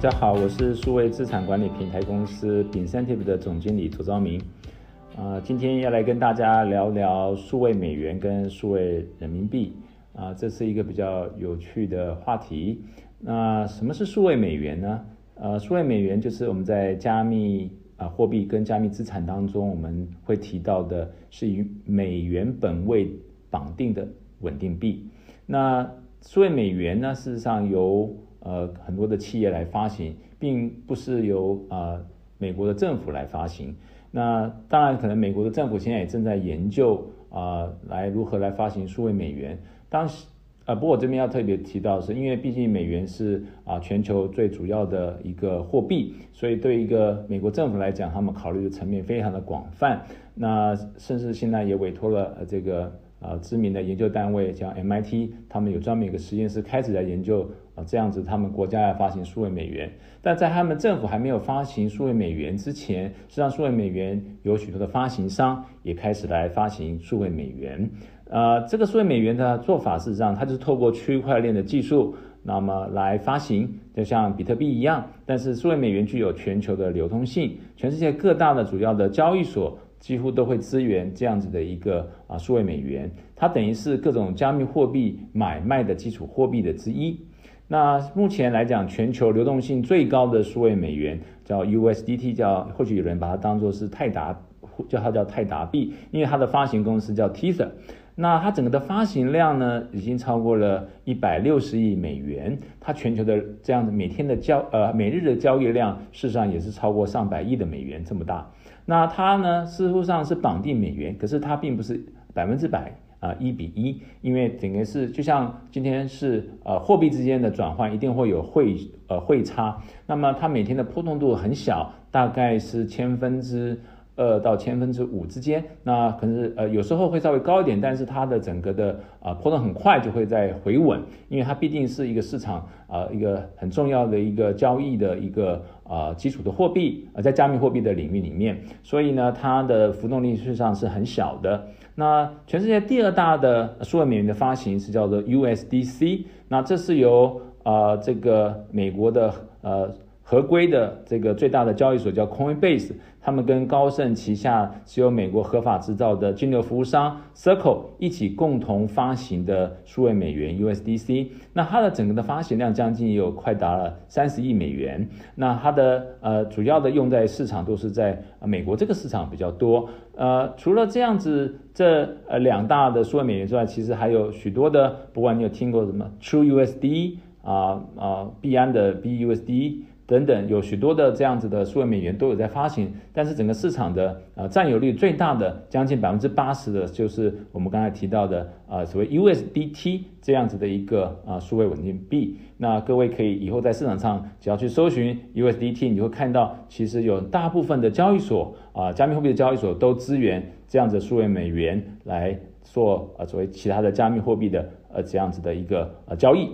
大家好，我是数位资产管理平台公司 Incentive 的总经理涂昭明。啊，今天要来跟大家聊聊数位美元跟数位人民币。啊，这是一个比较有趣的话题。那什么是数位美元呢？呃，数位美元就是我们在加密啊货币跟加密资产当中，我们会提到的是以美元本位绑定的稳定币。那数位美元呢，事实上由呃，很多的企业来发行，并不是由呃美国的政府来发行。那当然，可能美国的政府现在也正在研究啊，来如何来发行数位美元。当时，呃，不过我这边要特别提到，是因为毕竟美元是啊全球最主要的一个货币，所以对一个美国政府来讲，他们考虑的层面非常的广泛。那甚至现在也委托了呃这个。啊，知名的研究单位叫 MIT，他们有专门一个实验室开始在研究这样子他们国家要发行数位美元。但在他们政府还没有发行数位美元之前，实际上数位美元有许多的发行商也开始来发行数位美元。呃，这个数位美元的做法事实上，它就是透过区块链的技术，那么来发行，就像比特币一样。但是数位美元具有全球的流通性，全世界各大的主要的交易所。几乎都会支援这样子的一个啊数位美元，它等于是各种加密货币买卖的基础货币的之一。那目前来讲，全球流动性最高的数位美元叫 USDT，叫或许有人把它当做是泰达，叫它叫泰达币，因为它的发行公司叫 Tether。那它整个的发行量呢，已经超过了一百六十亿美元。它全球的这样子每天的交呃每日的交易量，事实上也是超过上百亿的美元这么大。那它呢，似乎上是绑定美元，可是它并不是百分之百啊一比一，因为整个是就像今天是呃货币之间的转换，一定会有汇呃汇差，那么它每天的波动度很小，大概是千分之。二到千分之五之间，那可能是呃有时候会稍微高一点，但是它的整个的啊波动很快就会在回稳，因为它毕竟是一个市场啊一个很重要的一个交易的一个啊基础的货币啊在加密货币的领域里面，所以呢它的浮动力实际上是很小的。那全世界第二大的数位美元的发行是叫做 USDC，那这是由啊这个美国的呃。合规的这个最大的交易所叫 Coinbase，他们跟高盛旗下只有美国合法制造的金流服务商 Circle 一起共同发行的数位美元 USDC。那它的整个的发行量将近有快达了三十亿美元。那它的呃主要的用在市场都是在美国这个市场比较多。呃，除了这样子这呃两大的数位美元之外，其实还有许多的，不管你有听过什么 TrueUSD 啊啊币安的 BUSD。等等，有许多的这样子的数位美元都有在发行，但是整个市场的呃占有率最大的，将近百分之八十的，就是我们刚才提到的啊所谓 USDT 这样子的一个啊数位稳定币。那各位可以以后在市场上只要去搜寻 USDT，你会看到其实有大部分的交易所啊加密货币的交易所都支援这样子数位美元来做啊作为其他的加密货币的呃这样子的一个呃交易。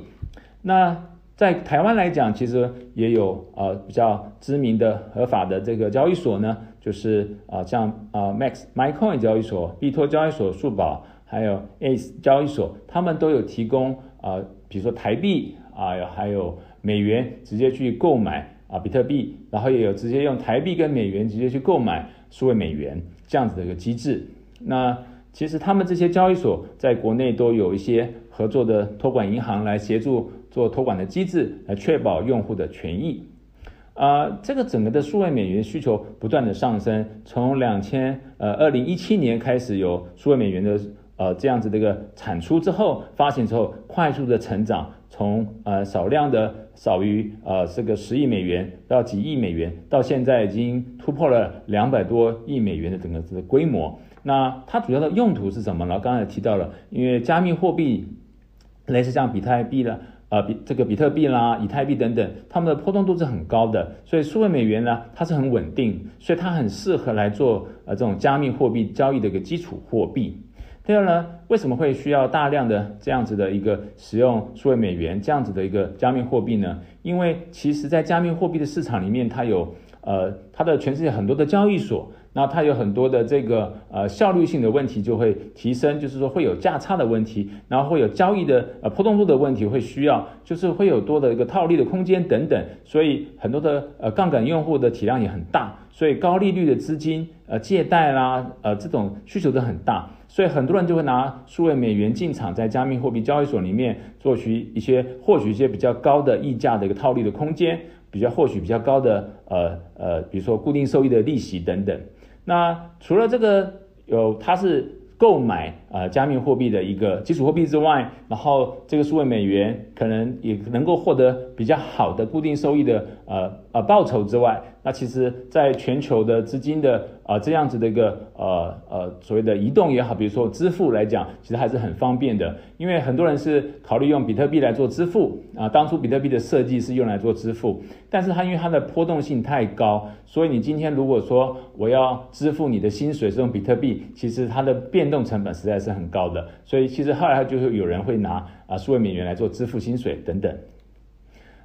那在台湾来讲，其实也有呃比较知名的合法的这个交易所呢，就是啊像啊 Max MyCoin 交易所、币托交易所、数宝，还有 Ace 交易所，他们都有提供啊，比如说台币啊，还有美元直接去购买啊比特币，然后也有直接用台币跟美元直接去购买数位美元这样子的一个机制。那其实他们这些交易所在国内都有一些合作的托管银行来协助。做托管的机制来确保用户的权益，啊，这个整个的数位美元需求不断的上升，从两千呃二零一七年开始有数位美元的呃这样子的一个产出之后，发行之后快速的成长，从呃少量的少于呃这个十亿美元到几亿美元，到现在已经突破了两百多亿美元的整个这个规模。那它主要的用途是什么呢？刚才提到了，因为加密货币类似像比特币啦。呃，比这个比特币啦、以太币等等，它们的波动度是很高的，所以数位美元呢，它是很稳定，所以它很适合来做呃这种加密货币交易的一个基础货币。第二呢，为什么会需要大量的这样子的一个使用数位美元这样子的一个加密货币呢？因为其实在加密货币的市场里面，它有呃，它的全世界很多的交易所。那它有很多的这个呃效率性的问题就会提升，就是说会有价差的问题，然后会有交易的呃波动度的问题会需要，就是会有多的一个套利的空间等等，所以很多的呃杠杆用户的体量也很大，所以高利率的资金呃借贷啦呃这种需求都很大，所以很多人就会拿数位美元进场在加密货币交易所里面做取一些获取一些比较高的溢价的一个套利的空间，比较获取比较高的呃呃比如说固定收益的利息等等。那除了这个有，它是购买呃加密货币的一个基础货币之外，然后这个数位美元可能也能够获得比较好的固定收益的呃呃报酬之外。那其实，在全球的资金的啊这样子的一个呃呃所谓的移动也好，比如说支付来讲，其实还是很方便的。因为很多人是考虑用比特币来做支付啊，当初比特币的设计是用来做支付，但是它因为它的波动性太高，所以你今天如果说我要支付你的薪水是用比特币，其实它的变动成本实在是是很高的。所以其实后来就是有人会拿啊数位美元来做支付薪水等等，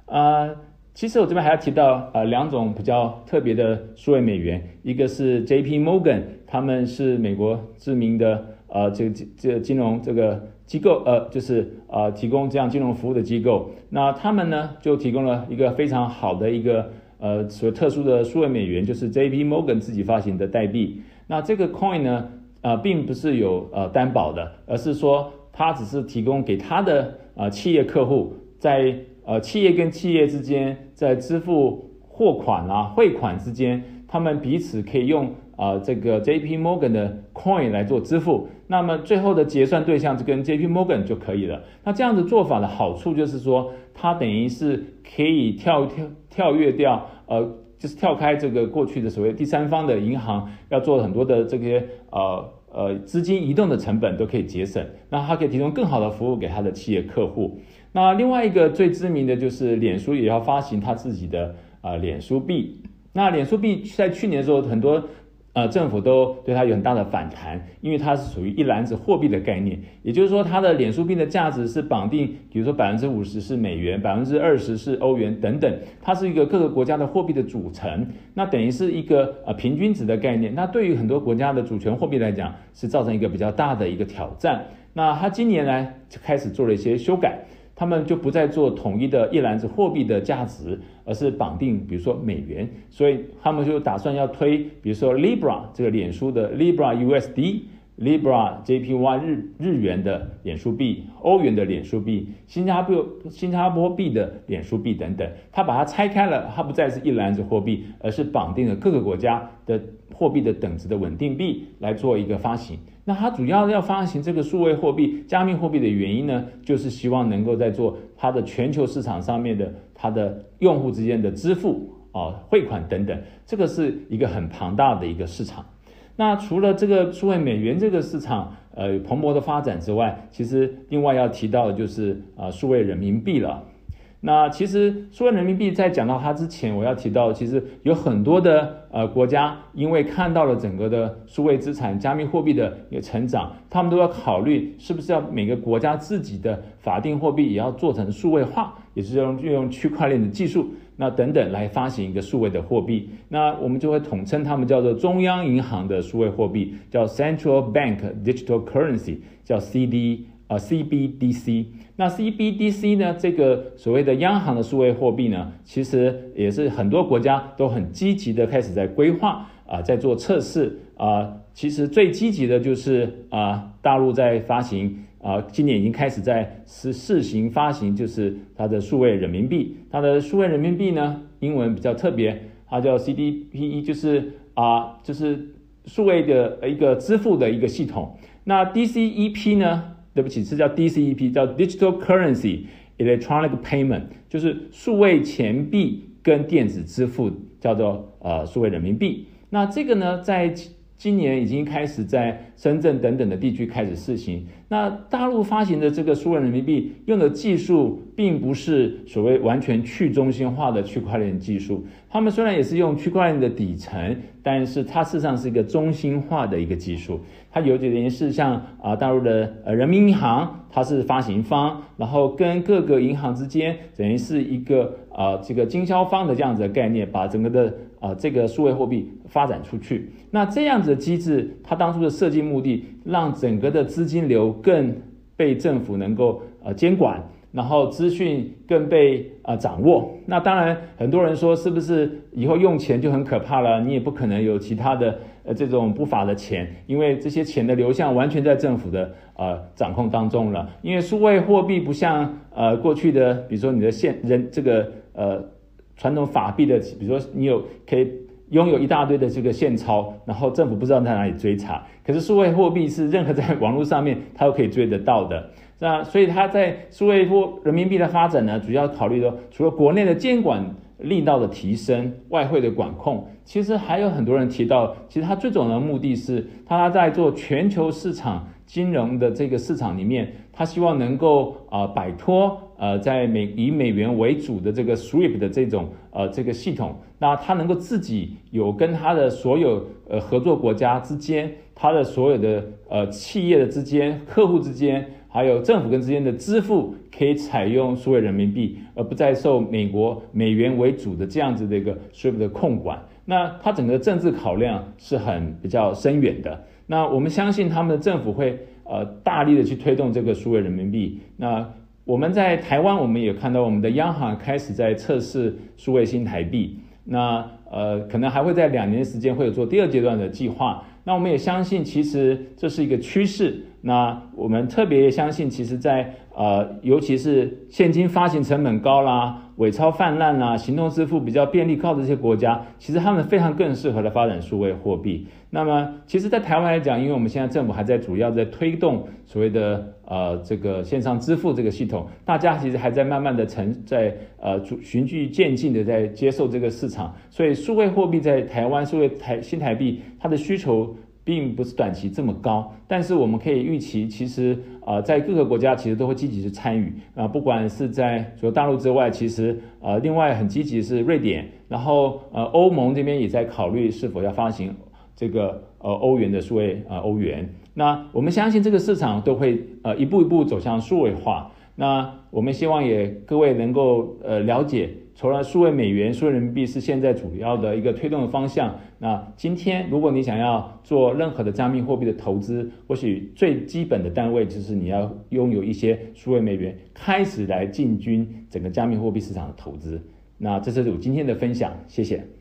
啊。其实我这边还要提到呃两种比较特别的数位美元，一个是 J.P. Morgan，他们是美国知名的呃这个这金融这个机构呃就是呃提供这样金融服务的机构，那他们呢就提供了一个非常好的一个呃所特殊的数位美元，就是 J.P. Morgan 自己发行的代币。那这个 coin 呢呃并不是有呃担保的，而是说他只是提供给他的呃企业客户在。呃，企业跟企业之间在支付货款啊、汇款之间，他们彼此可以用啊这个 J.P. Morgan 的 Coin 来做支付，那么最后的结算对象就跟 J.P. Morgan 就可以了。那这样子做法的好处就是说，它等于是可以跳跳跳跃掉，呃，就是跳开这个过去的所谓第三方的银行要做很多的这些呃呃资金移动的成本都可以节省，那它可以提供更好的服务给它的企业客户。那另外一个最知名的就是脸书也要发行它自己的啊脸书币。那脸书币在去年的时候，很多呃政府都对它有很大的反弹，因为它是属于一篮子货币的概念，也就是说它的脸书币的价值是绑定，比如说百分之五十是美元，百分之二十是欧元等等，它是一个各个国家的货币的组成，那等于是一个呃平均值的概念。那对于很多国家的主权货币来讲，是造成一个比较大的一个挑战。那它今年呢就开始做了一些修改。他们就不再做统一的一篮子货币的价值，而是绑定，比如说美元，所以他们就打算要推，比如说 Libra 这个脸书的 Libra USD、Libra JPY 日日元的脸书币、欧元的脸书币、新加坡新加坡币的脸书币等等，他把它拆开了，它不再是一篮子货币，而是绑定了各个国家的货币的等值的稳定币来做一个发行。那它主要要发行这个数位货币、加密货币的原因呢，就是希望能够在做它的全球市场上面的它的用户之间的支付啊、汇款等等，这个是一个很庞大的一个市场。那除了这个数位美元这个市场呃蓬勃的发展之外，其实另外要提到的就是啊数位人民币了。那其实数位人民币在讲到它之前，我要提到，其实有很多的呃国家，因为看到了整个的数位资产、加密货币的一个成长，他们都要考虑是不是要每个国家自己的法定货币也要做成数位化，也是用运用区块链的技术，那等等来发行一个数位的货币。那我们就会统称他们叫做中央银行的数位货币，叫 Central Bank Digital Currency，叫 CD。啊，CBDC，那 CBDC 呢？这个所谓的央行的数位货币呢，其实也是很多国家都很积极的开始在规划啊，在做测试啊。其实最积极的就是啊，大陆在发行啊，今年已经开始在试试行发行，就是它的数位人民币。它的数位人民币呢，英文比较特别，它叫 CDP，就是啊，就是数位的一个支付的一个系统。那 DCEP 呢？对不起，是叫 DCEP，叫 Digital Currency Electronic Payment，就是数位钱币跟电子支付，叫做呃数位人民币。那这个呢，在今年已经开始在深圳等等的地区开始试行。那大陆发行的这个数位人民币用的技术，并不是所谓完全去中心化的区块链技术。他们虽然也是用区块链的底层，但是它事实上是一个中心化的一个技术。它有点点是像啊大陆的呃人民银行，它是发行方，然后跟各个银行之间等于是一个啊这个经销方的这样子的概念，把整个的啊这个数位货币发展出去。那这样子的机制，它当初的设计目的，让整个的资金流更被政府能够呃监管。然后资讯更被呃掌握，那当然很多人说是不是以后用钱就很可怕了？你也不可能有其他的呃这种不法的钱，因为这些钱的流向完全在政府的呃掌控当中了。因为数位货币不像呃过去的，比如说你的现人这个呃传统法币的，比如说你有可以拥有一大堆的这个现钞，然后政府不知道在哪里追查。可是数位货币是任何在网络上面它都可以追得到的。那所以它在数位货人民币的发展呢，主要考虑的除了国内的监管力道的提升、外汇的管控，其实还有很多人提到，其实它最重要的目的是，它在做全球市场金融的这个市场里面，他希望能够啊摆脱呃在美以美元为主的这个 SWIFT 的这种呃这个系统，那他能够自己有跟他的所有呃合作国家之间，他的所有的呃企业的之间、客户之间。还有政府跟之间的支付可以采用数位人民币，而不再受美国美元为主的这样子的一个 SWIFT 的控管。那它整个政治考量是很比较深远的。那我们相信他们的政府会呃大力的去推动这个数位人民币。那我们在台湾，我们也看到我们的央行开始在测试数位新台币。那呃可能还会在两年时间会有做第二阶段的计划。那我们也相信，其实这是一个趋势。那我们特别相信，其实，在呃，尤其是现金发行成本高啦、伪钞泛滥啦、行动支付比较便利靠的这些国家，其实他们非常更适合的发展数位货币。那么，其实，在台湾来讲，因为我们现在政府还在主要在推动所谓的呃这个线上支付这个系统，大家其实还在慢慢的成在呃循序渐进的在接受这个市场，所以数位货币在台湾数位台新台币它的需求。并不是短期这么高，但是我们可以预期，其实呃，在各个国家其实都会积极去参与啊，不管是在除了大陆之外，其实呃，另外很积极是瑞典，然后呃，欧盟这边也在考虑是否要发行这个呃欧元的数位呃欧元。那我们相信这个市场都会呃一步一步走向数位化。那我们希望也各位能够呃了解。除了数位美元、数位人民币是现在主要的一个推动的方向。那今天，如果你想要做任何的加密货币的投资，或许最基本的单位就是你要拥有一些数位美元，开始来进军整个加密货币市场的投资。那这是我今天的分享，谢谢。